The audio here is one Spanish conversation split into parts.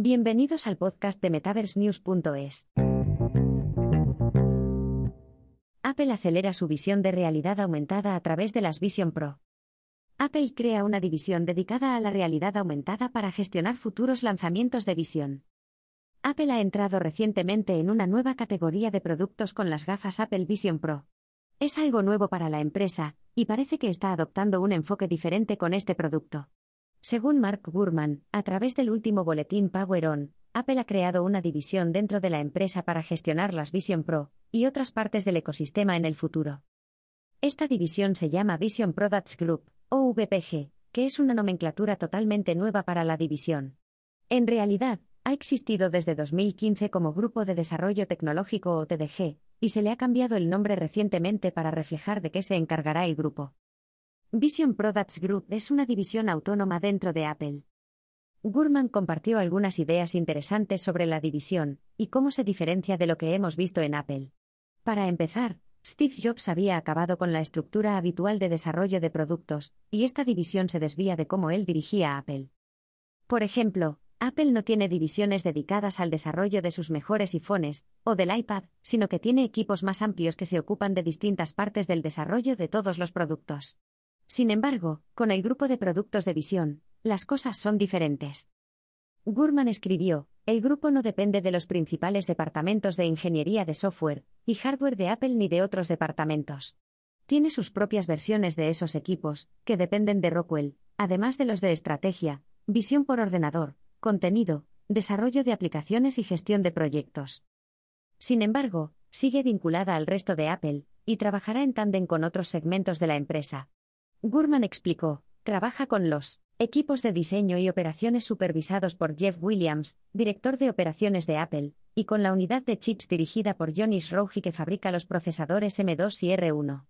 Bienvenidos al podcast de MetaverseNews.es. Apple acelera su visión de realidad aumentada a través de las Vision Pro. Apple crea una división dedicada a la realidad aumentada para gestionar futuros lanzamientos de visión. Apple ha entrado recientemente en una nueva categoría de productos con las gafas Apple Vision Pro. Es algo nuevo para la empresa, y parece que está adoptando un enfoque diferente con este producto. Según Mark Gurman, a través del último boletín Power On, Apple ha creado una división dentro de la empresa para gestionar las Vision Pro y otras partes del ecosistema en el futuro. Esta división se llama Vision Products Group, o VPG, que es una nomenclatura totalmente nueva para la división. En realidad, ha existido desde 2015 como Grupo de Desarrollo Tecnológico o TDG, y se le ha cambiado el nombre recientemente para reflejar de qué se encargará el grupo. Vision Products Group es una división autónoma dentro de Apple. Gurman compartió algunas ideas interesantes sobre la división y cómo se diferencia de lo que hemos visto en Apple. Para empezar, Steve Jobs había acabado con la estructura habitual de desarrollo de productos, y esta división se desvía de cómo él dirigía Apple. Por ejemplo, Apple no tiene divisiones dedicadas al desarrollo de sus mejores iPhones o del iPad, sino que tiene equipos más amplios que se ocupan de distintas partes del desarrollo de todos los productos. Sin embargo, con el grupo de productos de visión, las cosas son diferentes. Gurman escribió, el grupo no depende de los principales departamentos de ingeniería de software y hardware de Apple ni de otros departamentos. Tiene sus propias versiones de esos equipos, que dependen de Rockwell, además de los de estrategia, visión por ordenador, contenido, desarrollo de aplicaciones y gestión de proyectos. Sin embargo, sigue vinculada al resto de Apple, y trabajará en tándem con otros segmentos de la empresa. Gurman explicó, trabaja con los equipos de diseño y operaciones supervisados por Jeff Williams, director de operaciones de Apple, y con la unidad de chips dirigida por Jonis Rougi que fabrica los procesadores M2 y R1.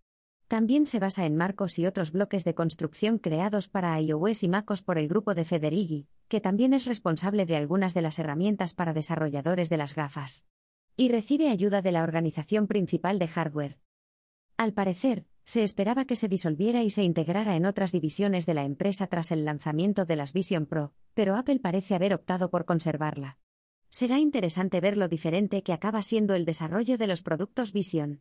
También se basa en marcos y otros bloques de construcción creados para iOS y MacOS por el grupo de Federighi, que también es responsable de algunas de las herramientas para desarrolladores de las gafas. Y recibe ayuda de la organización principal de hardware. Al parecer, se esperaba que se disolviera y se integrara en otras divisiones de la empresa tras el lanzamiento de las Vision Pro, pero Apple parece haber optado por conservarla. Será interesante ver lo diferente que acaba siendo el desarrollo de los productos Vision.